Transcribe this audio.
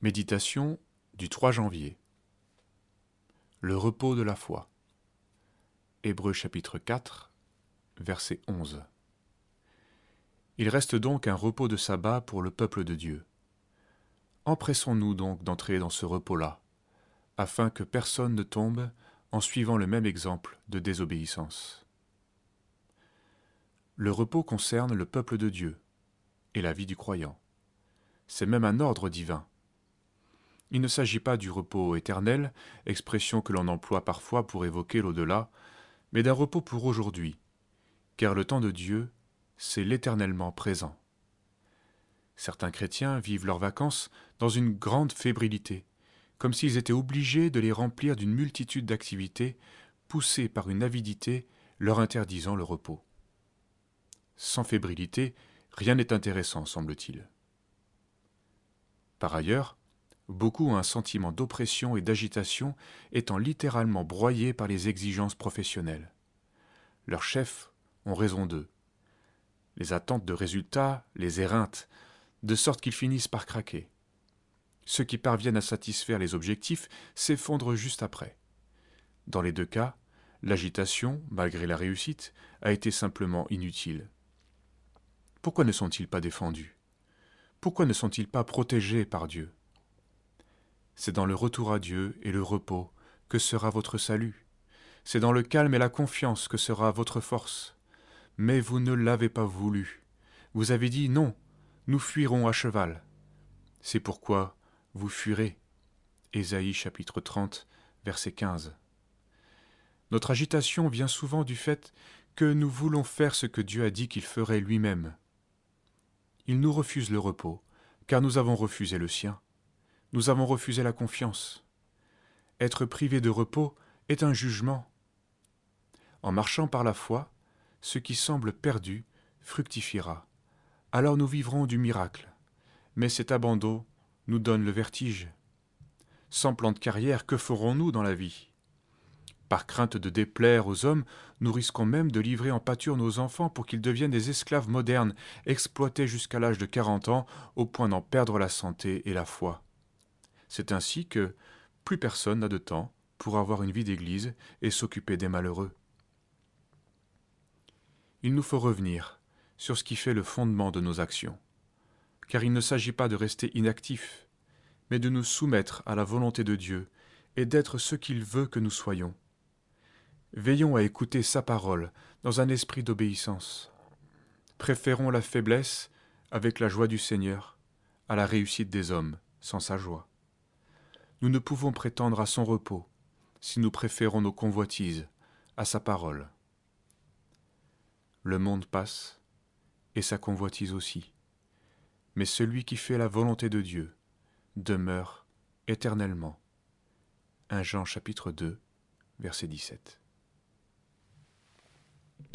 Méditation du 3 janvier. Le repos de la foi. Hébreux chapitre 4, verset 11. Il reste donc un repos de sabbat pour le peuple de Dieu. Empressons-nous donc d'entrer dans ce repos-là, afin que personne ne tombe en suivant le même exemple de désobéissance. Le repos concerne le peuple de Dieu et la vie du croyant. C'est même un ordre divin il ne s'agit pas du repos éternel, expression que l'on emploie parfois pour évoquer l'au-delà, mais d'un repos pour aujourd'hui, car le temps de Dieu, c'est l'éternellement présent. Certains chrétiens vivent leurs vacances dans une grande fébrilité, comme s'ils étaient obligés de les remplir d'une multitude d'activités, poussés par une avidité leur interdisant le repos. Sans fébrilité, rien n'est intéressant, semble-t-il. Par ailleurs, Beaucoup ont un sentiment d'oppression et d'agitation, étant littéralement broyés par les exigences professionnelles. Leurs chefs ont raison d'eux. Les attentes de résultats les éreintent, de sorte qu'ils finissent par craquer. Ceux qui parviennent à satisfaire les objectifs s'effondrent juste après. Dans les deux cas, l'agitation, malgré la réussite, a été simplement inutile. Pourquoi ne sont-ils pas défendus? Pourquoi ne sont-ils pas protégés par Dieu? C'est dans le retour à Dieu et le repos que sera votre salut. C'est dans le calme et la confiance que sera votre force. Mais vous ne l'avez pas voulu. Vous avez dit non, nous fuirons à cheval. C'est pourquoi vous fuirez. Ésaïe chapitre 30, verset 15. Notre agitation vient souvent du fait que nous voulons faire ce que Dieu a dit qu'il ferait lui-même. Il nous refuse le repos, car nous avons refusé le sien nous avons refusé la confiance. Être privé de repos est un jugement. En marchant par la foi, ce qui semble perdu fructifiera. Alors nous vivrons du miracle. Mais cet abandon nous donne le vertige. Sans plan de carrière, que ferons-nous dans la vie? Par crainte de déplaire aux hommes, nous risquons même de livrer en pâture nos enfants pour qu'ils deviennent des esclaves modernes, exploités jusqu'à l'âge de quarante ans, au point d'en perdre la santé et la foi. C'est ainsi que plus personne n'a de temps pour avoir une vie d'Église et s'occuper des malheureux. Il nous faut revenir sur ce qui fait le fondement de nos actions, car il ne s'agit pas de rester inactifs, mais de nous soumettre à la volonté de Dieu et d'être ce qu'il veut que nous soyons. Veillons à écouter sa parole dans un esprit d'obéissance. Préférons la faiblesse avec la joie du Seigneur à la réussite des hommes sans sa joie nous ne pouvons prétendre à son repos si nous préférons nos convoitises à sa parole. Le monde passe, et sa convoitise aussi, mais celui qui fait la volonté de Dieu demeure éternellement. 1 Jean chapitre 2, verset 17.